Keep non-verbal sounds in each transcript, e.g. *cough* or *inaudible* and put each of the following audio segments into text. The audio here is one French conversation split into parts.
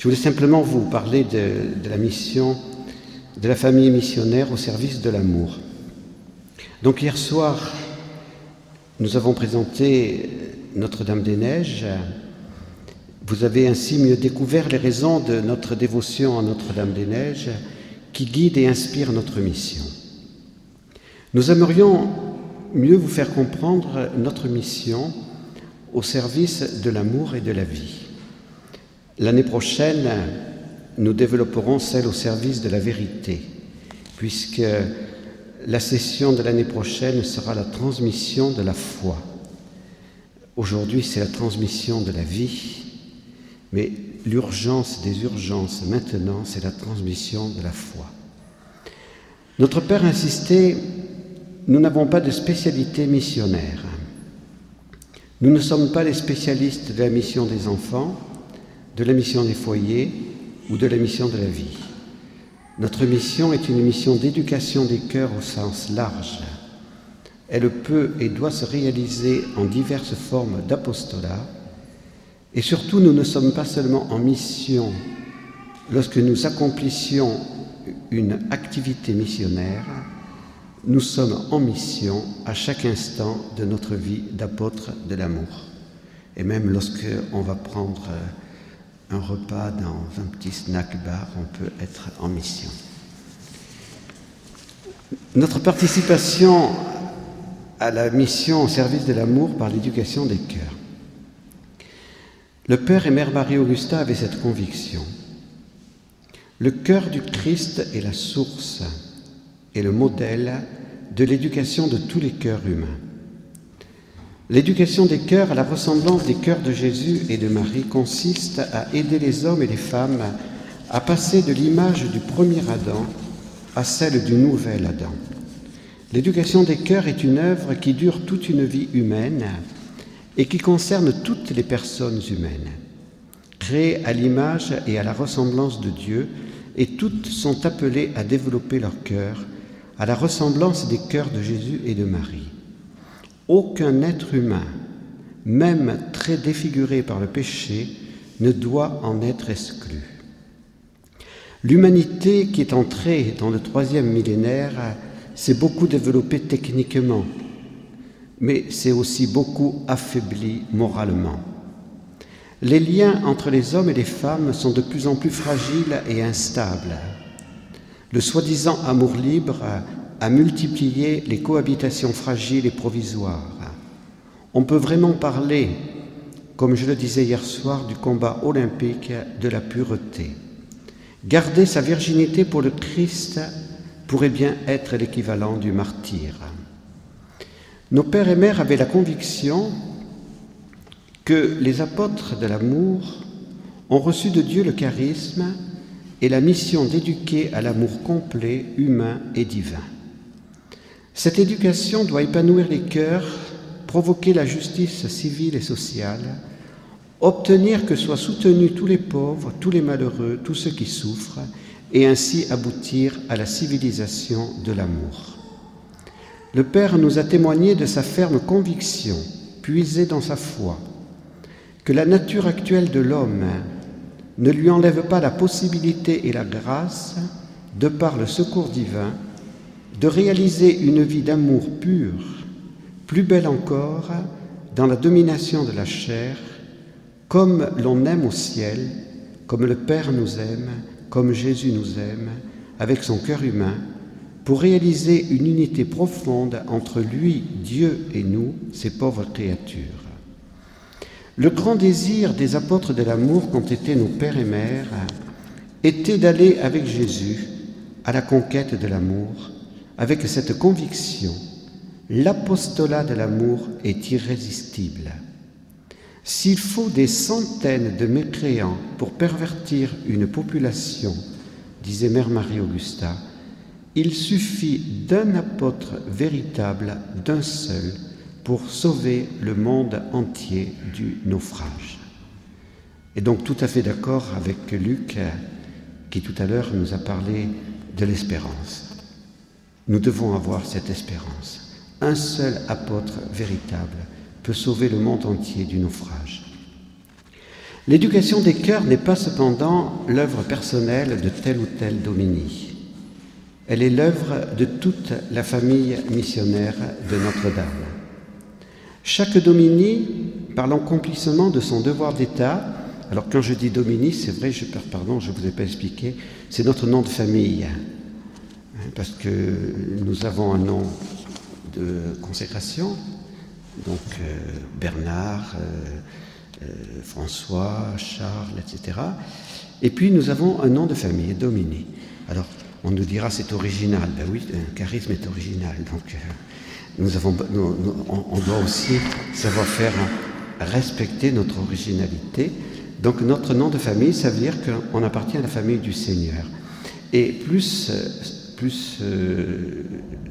Je voulais simplement vous parler de, la mission de la famille missionnaire au service de l'amour. Donc hier soir, nous avons présenté Notre-Dame-des-Neiges. Vous avez ainsi mieux découvert les raisons de notre dévotion à Notre-Dame-des-Neiges qui guide et inspire notre mission. Nous aimerions mieux vous faire comprendre notre mission au service de l'amour et de la vie. L'année prochaine, nous développerons celle au service de la vérité, puisque la session de l'année prochaine sera la transmission de la foi. Aujourd'hui, c'est la transmission de la vie, mais l'urgence des urgences maintenant, c'est la transmission de la foi. Notre Père insistait, nous n'avons pas de spécialité missionnaire. Nous ne sommes pas les spécialistes de la mission des enfants, de la mission des foyers ou de la mission de la vie. Notre mission est une mission d'éducation des cœurs au sens large. Elle peut et doit se réaliser en diverses formes d'apostolat. Et surtout, nous ne sommes pas seulement en mission lorsque nous accomplissions une activité missionnaire, nous sommes en mission à chaque instant de notre vie d'apôtre de l'amour. Et même lorsque on va prendre un repas dans un petit snack bar, on peut être en mission. Notre participation à la mission au service de l'amour par l'éducation des cœurs. Le Père et Mère Marie-Augusta avaient cette conviction. Le cœur du Christ est la source et le modèle de l'éducation de tous les cœurs humains. L'éducation des cœurs à la ressemblance des cœurs de Jésus et de Marie consiste à aider les hommes et les femmes à passer de l'image du premier Adam à celle du nouvel Adam. L'éducation des cœurs est une œuvre qui dure toute une vie humaine et qui concerne toutes les personnes humaines. Créées à l'image et à la ressemblance de Dieu, et toutes sont appelées à développer leur cœur à la ressemblance des cœurs de Jésus et de Marie. Aucun être humain, même très défiguré par le péché, ne doit en être exclu. L'humanité qui est entrée dans le troisième millénaire s'est beaucoup développée techniquement, mais s'est aussi beaucoup affaiblie moralement. Les liens entre les hommes et les femmes sont de plus en plus fragiles et instables. Le soi-disant amour libre a multiplié les cohabitations fragiles et provisoires. On peut vraiment parler, comme je le disais hier soir, du combat olympique de la pureté. Garder sa virginité pour le Christ pourrait bien être l'équivalent du martyr. Nos pères et mères avaient la conviction que les apôtres de l'amour ont reçu de Dieu le charisme et la mission d'éduquer à l'amour complet, humain et divin. Cette éducation doit épanouir les cœurs, provoquer la justice civile et sociale, obtenir que soient soutenus tous les pauvres, tous les malheureux, tous ceux qui souffrent, et ainsi aboutir à la civilisation de l'amour. Le Père nous a témoigné de sa ferme conviction, puisée dans sa foi, que la nature actuelle de l'homme ne lui enlève pas la possibilité et la grâce, de par le secours divin, de réaliser une vie d'amour pur, plus belle encore, dans la domination de la chair, comme l'on aime au ciel, comme le Père nous aime, comme Jésus nous aime, avec son cœur humain, pour réaliser une unité profonde entre lui, Dieu et nous, ces pauvres créatures. Le grand désir des apôtres de l'amour qu'ont été nos pères et mères était d'aller avec Jésus à la conquête de l'amour, avec cette conviction, l'apostolat de l'amour est irrésistible. S'il faut des centaines de mécréants pour pervertir une population, disait Mère Marie-Augusta, il suffit d'un apôtre véritable, d'un seul, pour sauver le monde entier du naufrage. Et donc tout à fait d'accord avec Luc, qui tout à l'heure nous a parlé de l'espérance. Nous devons avoir cette espérance. Un seul apôtre véritable peut sauver le monde entier du naufrage. L'éducation des cœurs n'est pas cependant l'œuvre personnelle de tel ou tel domini. Elle est l'œuvre de toute la famille missionnaire de Notre-Dame. Chaque domini, par l'accomplissement de son devoir d'État, alors quand je dis domini, c'est vrai, je, pardon, je ne vous ai pas expliqué, c'est notre nom de famille, parce que nous avons un nom de consécration, donc euh, Bernard, euh, euh, François, Charles, etc. Et puis nous avons un nom de famille, Domini. Alors on nous dira c'est original, ben oui, un charisme est original, donc nous avons, on doit aussi savoir faire respecter notre originalité. Donc notre nom de famille, ça veut dire qu'on appartient à la famille du Seigneur. Et plus, plus euh,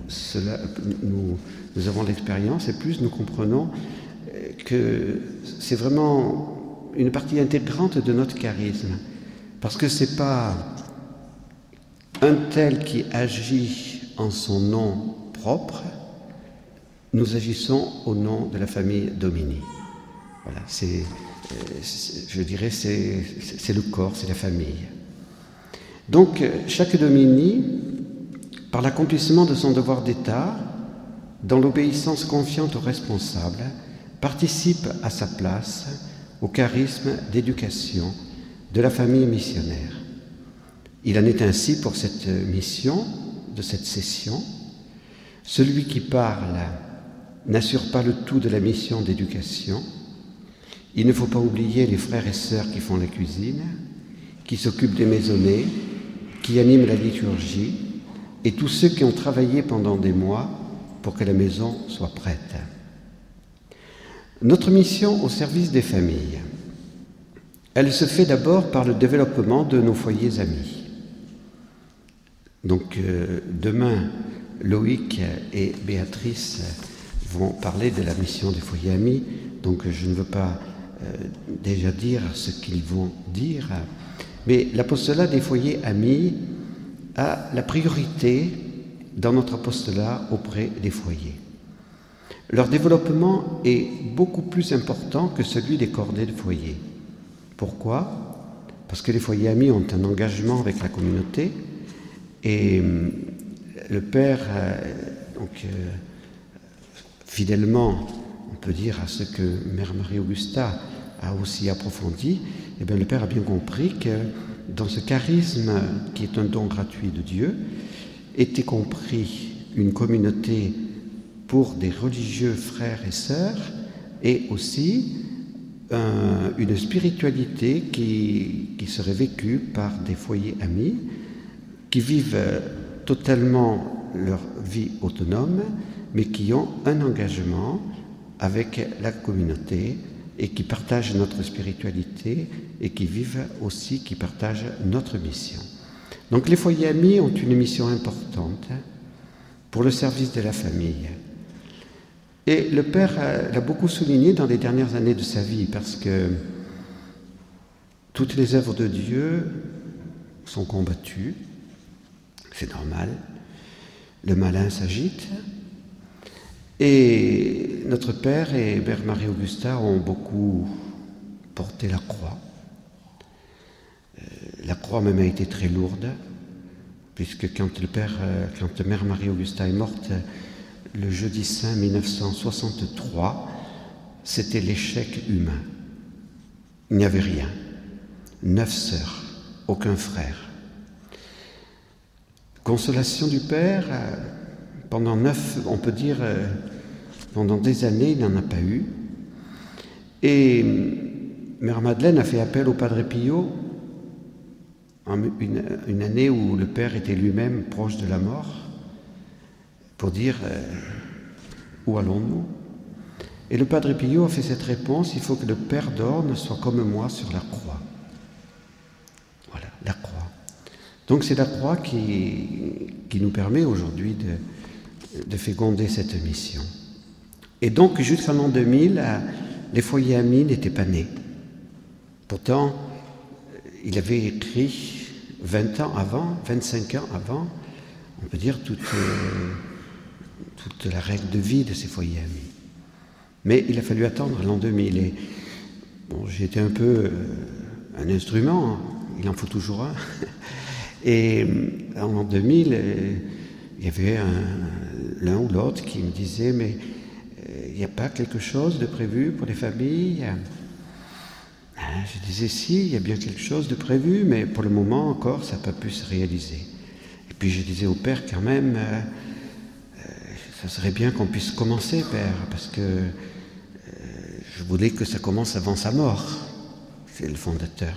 cela, nous, avons l'expérience et plus nous comprenons euh, que c'est vraiment une partie intégrante de notre charisme. Parce que ce n'est pas un tel qui agit en son nom propre, nous agissons au nom de la famille Domini. Voilà, c'est, euh, je dirais, c'est le corps, c'est la famille. Donc, chaque Domini, par l'accomplissement de son devoir d'État, dans l'obéissance confiante aux responsables, participe à sa place au charisme d'éducation de la famille missionnaire. Il en est ainsi pour cette mission de cette session. Celui qui parle n'assure pas le tout de la mission d'éducation. Il ne faut pas oublier les frères et sœurs qui font la cuisine, qui s'occupent des maisonnées, qui animent la liturgie, et tous ceux qui ont travaillé pendant des mois pour que la maison soit prête. Notre mission au service des familles, elle se fait d'abord par le développement de nos foyers amis. Donc euh, demain, Loïc et Béatrice vont parler de la mission des foyers amis, donc je ne veux pas euh, déjà dire ce qu'ils vont dire, mais l'apostolat des foyers amis la priorité dans notre apostolat auprès des foyers. Leur développement est beaucoup plus important que celui des cordées de foyer. Pourquoi? Parce que les foyers amis ont un engagement avec la communauté et euh, le Père, euh, euh, fidèlement, on peut dire à ce que Mère Marie-Augusta a aussi approfondi, eh bien, le Père a bien compris que dans ce charisme qui est un don gratuit de Dieu, était compris une communauté pour des religieux frères et sœurs et aussi une spiritualité qui, qui, serait vécue par des foyers amis qui vivent totalement leur vie autonome mais qui ont un engagement avec la communauté et qui partagent notre spiritualité et qui vivent aussi, qui partagent notre mission. Donc les foyers amis ont une mission importante pour le service de la famille. Et le Père l'a beaucoup souligné dans les dernières années de sa vie parce que toutes les œuvres de Dieu sont combattues, c'est normal, le malin s'agite, et notre Père et Mère Marie-Augusta ont beaucoup porté la croix. Euh, la croix même a été très lourde, puisque quand le Père, euh, quand Mère Marie-Augusta est morte le jeudi saint 1963, c'était l'échec humain. Il n'y avait rien. Neuf sœurs, aucun frère. Consolation du Père, euh, pendant neuf, on peut dire, euh, pendant des années, il n'en a pas eu. Et Mère Madeleine a fait appel au Padre Pio une, année où le Père était lui-même proche de la mort pour dire euh, où allons-nous? Et le Padre Pio a fait cette réponse il faut que le Père d'Orne soit comme moi sur la croix. Voilà, la croix. Donc c'est la croix qui nous permet aujourd'hui de, de féconder cette mission. Et donc, jusqu'en l'an 2000, les foyers amis n'étaient pas nés. Pourtant, il avait écrit 20 ans avant, 25 ans avant, on peut dire toute, euh, toute la règle de vie de ces foyers amis. Mais il a fallu attendre l'an 2000. Et bon, j'ai été un peu euh, un instrument, hein. il en faut toujours un. *laughs* Et en 2000, il y avait l'un ou l'autre qui me disait, mais il n'y a pas quelque chose de prévu pour les familles? Ah, Je disais, si, il y a bien quelque chose de prévu, mais pour le moment encore, ça n'a pas pu se réaliser. Et puis je disais au père quand même, ça serait bien qu'on puisse commencer, Père, parce que euh, je voulais que ça commence avant sa mort. C'est le fondateur.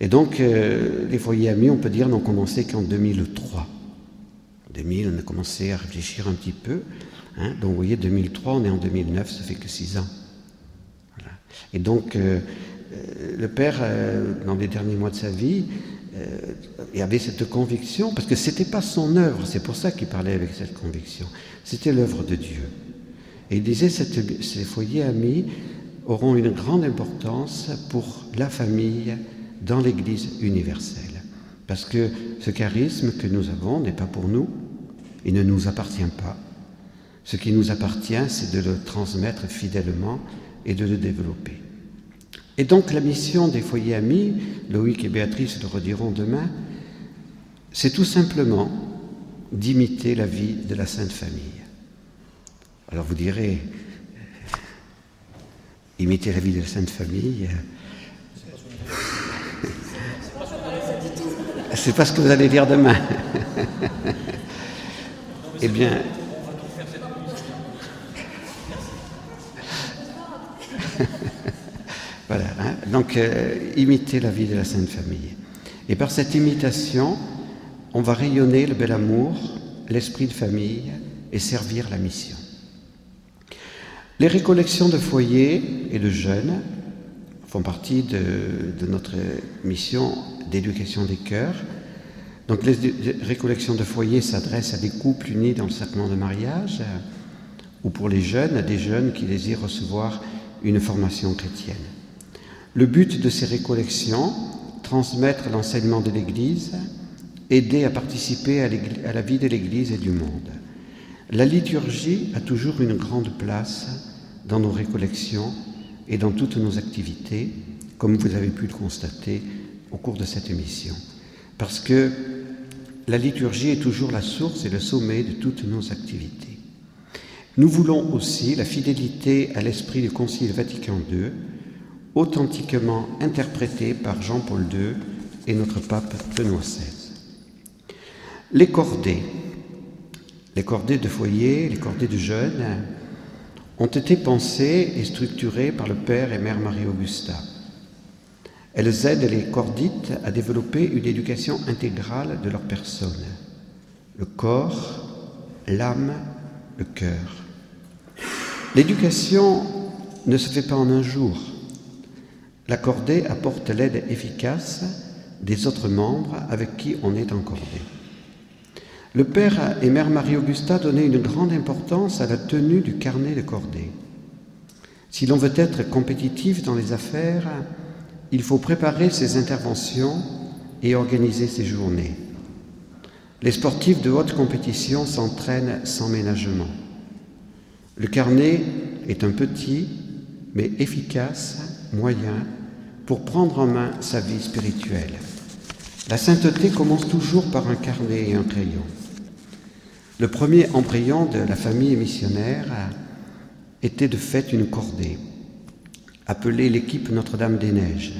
Et donc, euh, les foyers amis, on peut dire, n'ont commencé qu'en 2003. 2000, on a commencé à réfléchir un petit peu. Hein. Donc, vous voyez, 2003, on est en 2009, ça fait que six ans. Et donc, euh, le Père, dans les derniers mois de sa vie, il avait cette conviction, parce que ce n'était pas son œuvre, c'est pour ça qu'il parlait avec cette conviction, c'était l'œuvre de Dieu. Et il disait, ces foyers amis auront une grande importance pour la famille dans l'Église universelle. Parce que ce charisme que nous avons n'est pas pour nous, il ne nous appartient pas. Ce qui nous appartient, c'est de le transmettre fidèlement et de le développer. Et donc la mission des foyers amis, Loïc et Béatrice le rediront demain, c'est tout simplement d'imiter la vie de la Sainte Famille. Alors vous direz, imiter la vie de la Sainte Famille, *laughs* c'est pas ce que vous allez dire demain. *laughs* eh bien, *laughs* voilà. Hein. Donc, euh, imiter la vie de la Sainte Famille. Et par cette imitation, on va rayonner le bel amour, l'esprit de famille et servir la mission. Les récollections de foyers et de jeunes font partie de, notre mission d'éducation des cœurs. Donc les récollections de foyers s'adressent à des couples unis dans le sacrement de mariage ou pour les jeunes, à des jeunes qui désirent recevoir une formation chrétienne. Le but de ces récollections, transmettre l'enseignement de l'Église, aider à participer à, la vie de l'Église et du monde. La liturgie a toujours une grande place dans nos récollections et dans toutes nos activités, comme vous avez pu le constater au cours de cette émission, parce que la liturgie est toujours la source et le sommet de toutes nos activités. Nous voulons aussi la fidélité à l'esprit du Concile Vatican II, authentiquement interprété par Jean-Paul II et notre pape Benoît XVI. Les cordées, les cordées de foyer, les cordées de jeunes, ont été pensées et structurées par le Père et Mère Marie-Augusta. Elles aident les cordites à développer une éducation intégrale de leur personne, le corps, l'âme, le cœur. L'éducation ne se fait pas en un jour. La cordée apporte l'aide efficace des autres membres avec qui on est encordé. Le père et mère Marie-Augusta donnaient une grande importance à la tenue du carnet de cordée. Si l'on veut être compétitif dans les affaires, il faut préparer ses interventions et organiser ses journées. Les sportifs de haute compétition s'entraînent sans ménagement. Le carnet est un petit mais efficace moyen pour prendre en main sa vie spirituelle. La sainteté commence toujours par un carnet et un crayon. Le premier embryon de la famille missionnaire était de fait une cordée, appelée l'équipe Notre-Dame des Neiges.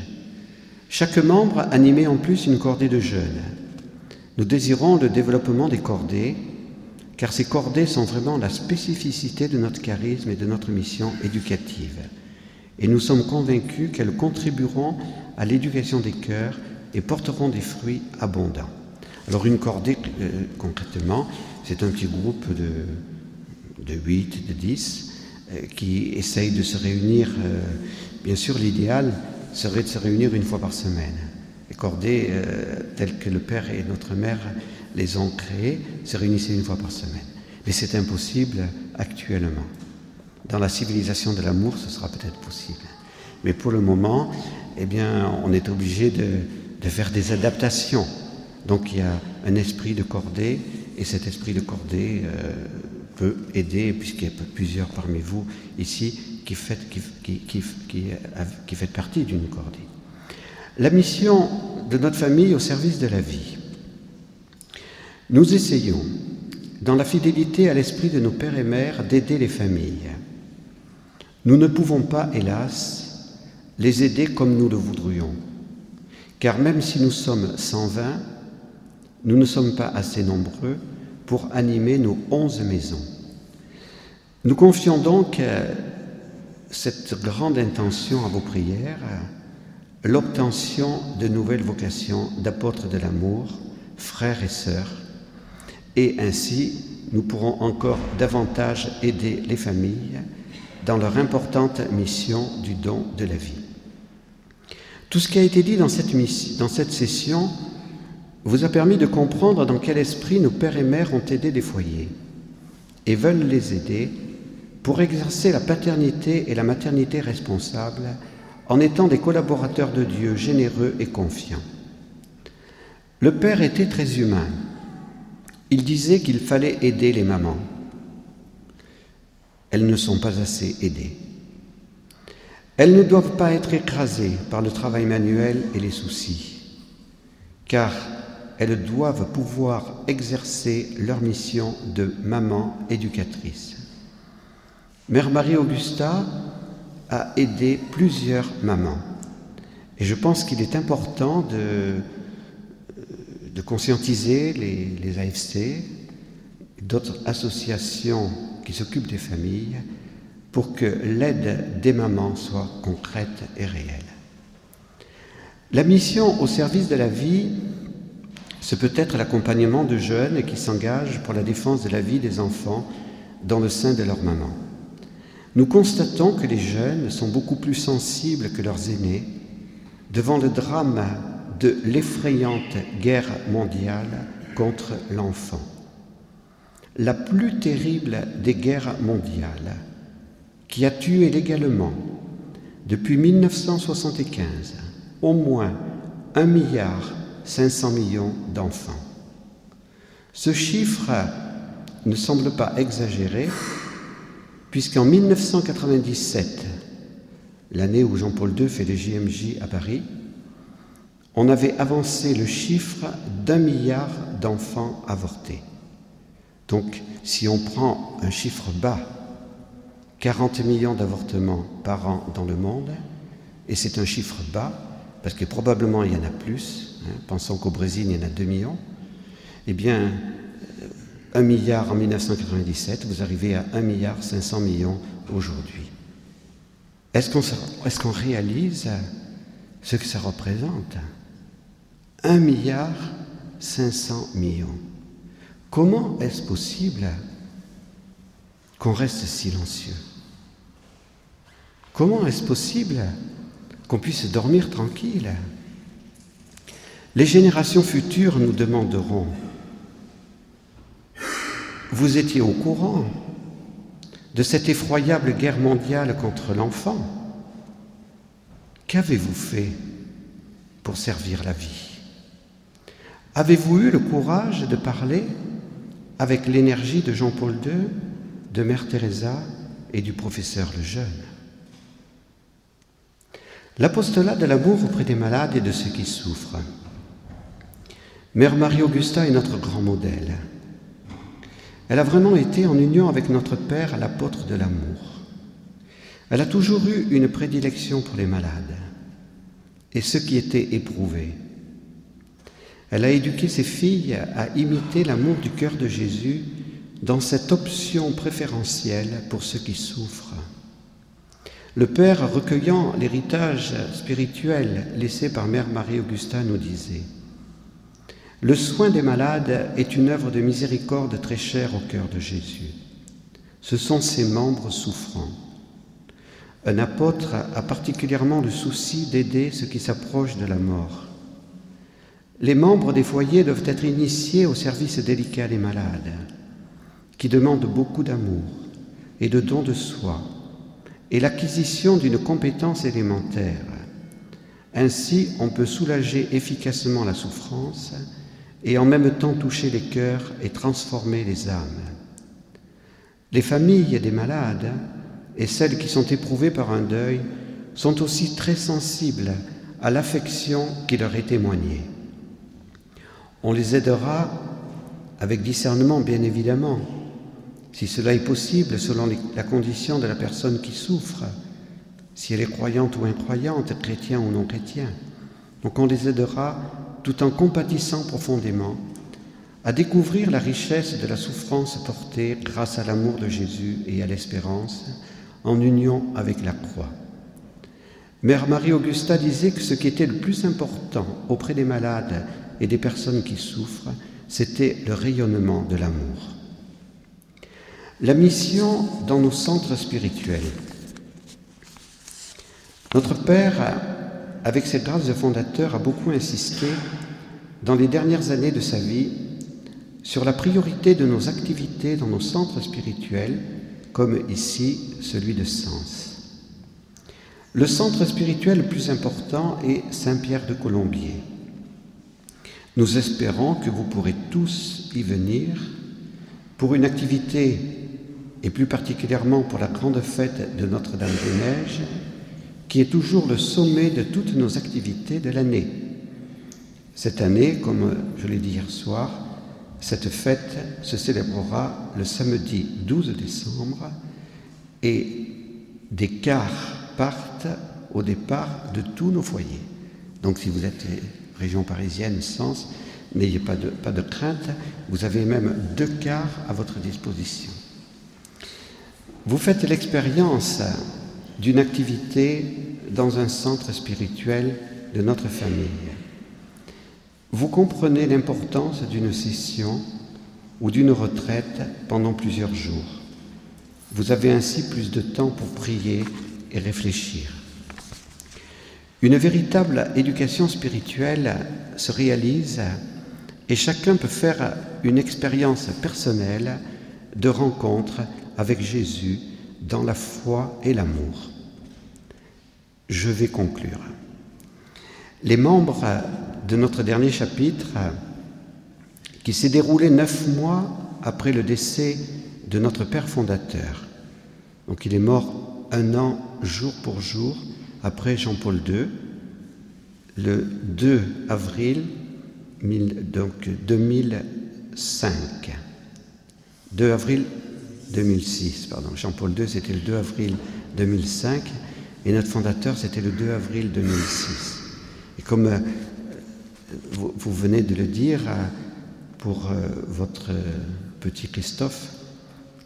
Chaque membre animait en plus une cordée de jeunes. Nous désirons le développement des cordées, car ces cordées sont vraiment la spécificité de notre charisme et de notre mission éducative. Et nous sommes convaincus qu'elles contribueront à l'éducation des cœurs et porteront des fruits abondants. Alors une cordée, euh, concrètement, c'est un petit groupe de, de 8, de 10 euh, qui essayent de se réunir. Euh, bien sûr, l'idéal serait de se réunir une fois par semaine. Les cordées, telles que le Père et notre Mère les ont créées, se réunissaient une fois par semaine. Mais c'est impossible actuellement. Dans la civilisation de l'amour, ce sera peut-être possible. Mais pour le moment, eh bien, on est obligé de, faire des adaptations donc il y a un esprit de cordée, et cet esprit de cordée euh, peut aider, puisqu'il y a plusieurs parmi vous ici qui faites, qui, partie d'une cordée. La mission de notre famille au service de la vie. Nous essayons, dans la fidélité à l'esprit de nos pères et mères, d'aider les familles. Nous ne pouvons pas, hélas, les aider comme nous le voudrions, car même si nous sommes 120, nous ne sommes pas assez nombreux pour animer nos onze maisons. Nous confions donc euh, cette grande intention à vos prières, l'obtention de nouvelles vocations d'apôtres de l'amour, frères et sœurs, et ainsi nous pourrons encore davantage aider les familles dans leur importante mission du don de la vie. Tout ce qui a été dit dans cette, dans cette session vous a permis de comprendre dans quel esprit nos pères et mères ont aidé des foyers et veulent les aider pour exercer la paternité et la maternité responsables en étant des collaborateurs de Dieu généreux et confiants. Le Père était très humain. Il disait qu'il fallait aider les mamans. Elles ne sont pas assez aidées. Elles ne doivent pas être écrasées par le travail manuel et les soucis, car elles doivent pouvoir exercer leur mission de maman éducatrice. Mère Marie-Augusta a aidé plusieurs mamans. Et je pense qu'il est important de, de conscientiser les, les AFC, d'autres associations qui s'occupent des familles, pour que l'aide des mamans soit concrète et réelle. La mission au service de la vie ce peut être l'accompagnement de jeunes qui s'engagent pour la défense de la vie des enfants dans le sein de leur maman. Nous constatons que les jeunes sont beaucoup plus sensibles que leurs aînés devant le drame de l'effrayante guerre mondiale contre l'enfant. La plus terrible des guerres mondiales, qui a tué légalement, depuis 1975, au moins un milliard 500 millions d'enfants. Ce chiffre ne semble pas exagéré, puisqu'en 1997, l'année où Jean-Paul II fait les JMJ à Paris, on avait avancé le chiffre d'un milliard d'enfants avortés. Donc, si on prend un chiffre bas, 40 millions d'avortements par an dans le monde, et c'est un chiffre bas, parce que probablement il y en a plus, pensons qu'au Brésil, il y en a 2 millions, eh bien, 1 milliard en 1997, vous arrivez à 1 milliard 500 millions aujourd'hui. Est-ce qu'on réalise ce que ça représente? 1 milliard 500 millions. Comment est-ce possible qu'on reste silencieux? Comment est-ce possible qu'on puisse dormir tranquille? Les générations futures nous demanderont, vous étiez au courant de cette effroyable guerre mondiale contre l'enfant? Qu'avez-vous fait pour servir la vie? Avez-vous eu le courage de parler avec l'énergie de Jean-Paul II, de Mère Teresa et du professeur Lejeune L'apostolat de l'amour auprès des malades et de ceux qui souffrent. Mère Marie-Augusta est notre grand modèle. Elle a vraiment été en union avec notre Père, l'apôtre de l'amour. Elle a toujours eu une prédilection pour les malades et ceux qui étaient éprouvés. Elle a éduqué ses filles à imiter l'amour du cœur de Jésus dans cette option préférentielle pour ceux qui souffrent. Le Père, recueillant l'héritage spirituel laissé par Mère Marie-Augusta, nous disait le soin des malades est une œuvre de miséricorde très chère au cœur de Jésus. Ce sont ses membres souffrants. Un apôtre a particulièrement le souci d'aider ceux qui s'approchent de la mort. Les membres des foyers doivent être initiés au service délicat des malades, qui demandent beaucoup d'amour et de don de soi, et l'acquisition d'une compétence élémentaire. Ainsi, on peut soulager efficacement la souffrance et en même temps toucher les cœurs et transformer les âmes. Les familles des malades et celles qui sont éprouvées par un deuil sont aussi très sensibles à l'affection qui leur est témoignée. On les aidera avec discernement, bien évidemment, si cela est possible selon la condition de la personne qui souffre, si elle est croyante ou incroyante, chrétien ou non chrétien. Donc on les aidera tout en compatissant profondément à découvrir la richesse de la souffrance portée grâce à l'amour de Jésus et à l'espérance en union avec la croix. Mère Marie-Augusta disait que ce qui était le plus important auprès des malades et des personnes qui souffrent, c'était le rayonnement de l'amour. La mission dans nos centres spirituels. Notre Père, avec cette grâce de fondateur, a beaucoup insisté dans les dernières années de sa vie sur la priorité de nos activités dans nos centres spirituels, comme ici celui de Sens. Le centre spirituel le plus important est Saint-Pierre de Colombier. Nous espérons que vous pourrez tous y venir pour une activité, et plus particulièrement pour la grande fête de Notre-Dame des Neiges, qui est toujours le sommet de toutes nos activités de l'année. Cette année, comme je l'ai dit hier soir, cette fête se célébrera le samedi 12 décembre et des cars partent au départ de tous nos foyers. Donc si vous êtes région parisienne, Sens, n'ayez pas de, pas de crainte, vous avez même deux cars à votre disposition. Vous faites l'expérience d'une activité dans un centre spirituel de notre famille. Vous comprenez l'importance d'une session ou d'une retraite pendant plusieurs jours. Vous avez ainsi plus de temps pour prier et réfléchir. Une véritable éducation spirituelle se réalise et chacun peut faire une expérience personnelle de rencontre avec Jésus dans la foi et l'amour. Je vais conclure. Les membres de notre dernier chapitre, qui s'est déroulé neuf mois après le décès de notre Père fondateur, donc il est mort un an jour pour jour après Jean-Paul II, le 2 avril donc 2005. 2 avril 2006, pardon. Jean-Paul II, c'était le 2 avril 2005 et notre fondateur, c'était le 2 avril 2006. Et comme euh, vous, venez de le dire, euh, pour euh, votre petit Christophe,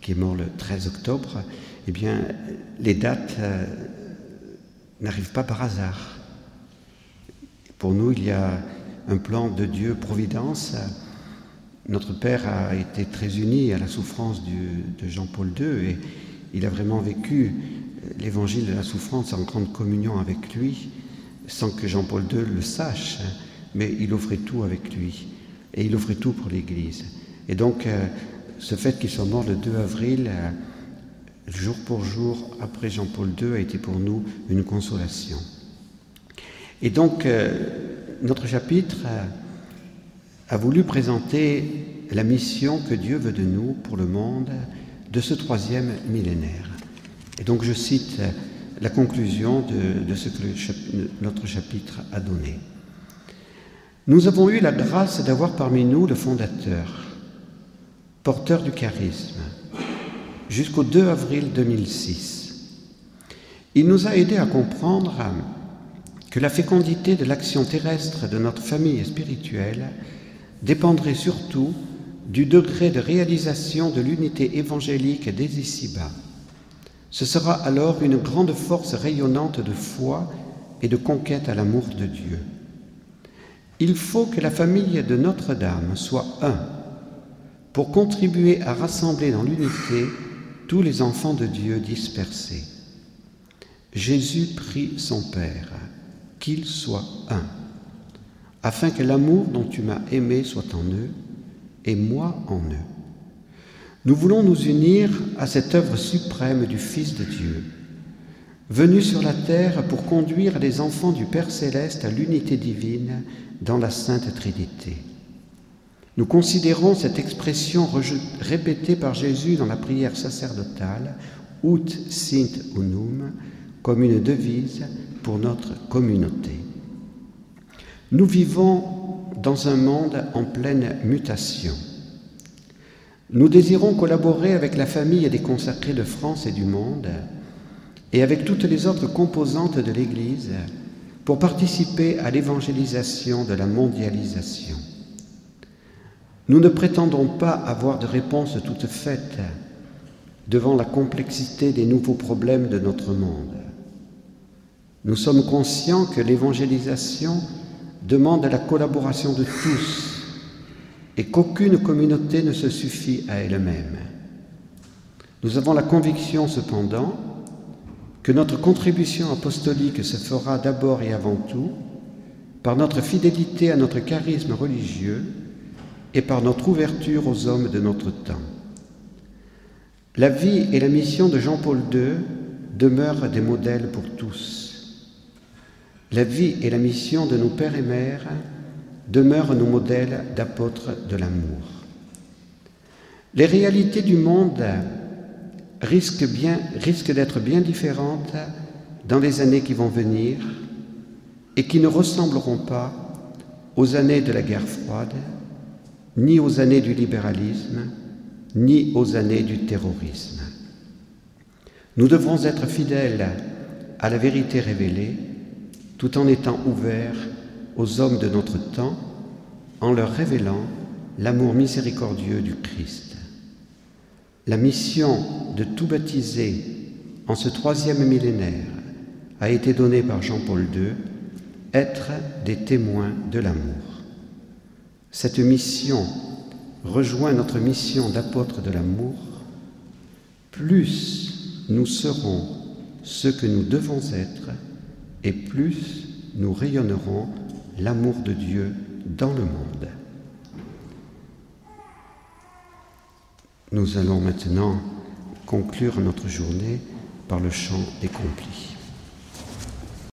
qui est mort le 13 octobre, eh bien, les dates n'arrivent pas par hasard. Pour nous, il y a un plan de Dieu, providence. Notre Père a été très uni à la souffrance de Jean-Paul II et il a vraiment vécu l'évangile de la souffrance en grande communion avec lui, sans que Jean-Paul II le sache, mais il offrait tout avec lui et il offrait tout pour l'Église. Et donc, euh, ce fait qu'il soit mort le 2 avril, euh, jour pour jour, après Jean-Paul II, a été pour nous une consolation. Et donc, euh, notre chapitre a, voulu présenter la mission que Dieu veut de nous pour le monde de ce troisième millénaire. Et donc, je cite la conclusion de, ce que notre chapitre a donné. Nous avons eu la grâce d'avoir parmi nous le fondateur, porteur du charisme, jusqu'au 2 avril 2006. Il nous a aidés à comprendre que la fécondité de l'action terrestre de notre famille spirituelle dépendrait surtout du degré de réalisation de l'unité évangélique des ici-bas. Ce sera alors une grande force rayonnante de foi et de conquête à l'amour de Dieu. Il faut que la famille de Notre-Dame soit un pour contribuer à rassembler dans l'unité tous les enfants de Dieu dispersés. Jésus prie son Père, qu'il soit un, afin que l'amour dont tu m'as aimé soit en eux et moi en eux. Nous voulons nous unir à cette œuvre suprême du Fils de Dieu, venu sur la terre pour conduire les enfants du Père céleste à l'unité divine dans la Sainte Trinité. Nous considérons cette expression répétée par Jésus dans la prière sacerdotale, Ut sint unum, comme une devise pour notre communauté. Nous vivons dans un monde en pleine mutation. Nous désirons collaborer avec la famille des consacrés de France et du monde et avec toutes les autres composantes de l'Église pour participer à l'évangélisation de la mondialisation. Nous ne prétendons pas avoir de réponse toute faite devant la complexité des nouveaux problèmes de notre monde. Nous sommes conscients que l'évangélisation demande la collaboration de tous et qu'aucune communauté ne se suffit à elle-même. Nous avons la conviction cependant que notre contribution apostolique se fera d'abord et avant tout par notre fidélité à notre charisme religieux et par notre ouverture aux hommes de notre temps. La vie et la mission de Jean-Paul II demeurent des modèles pour tous. La vie et la mission de nos pères et mères demeurent nos modèles d'apôtres de l'amour. Les réalités du monde risquent, bien, risquent d'être bien différentes dans les années qui vont venir et qui ne ressembleront pas aux années de la guerre froide, ni aux années du libéralisme, ni aux années du terrorisme. Nous devrons être fidèles à la vérité révélée tout en étant ouverts aux hommes de notre temps en leur révélant l'amour miséricordieux du Christ. La mission de tout baptiser en ce troisième millénaire a été donnée par Jean-Paul II, être des témoins de l'amour. Cette mission rejoint notre mission d'apôtre de l'amour, plus nous serons ce que nous devons être et plus nous rayonnerons l'amour de Dieu dans le monde. Nous allons maintenant conclure notre journée par le chant des complis.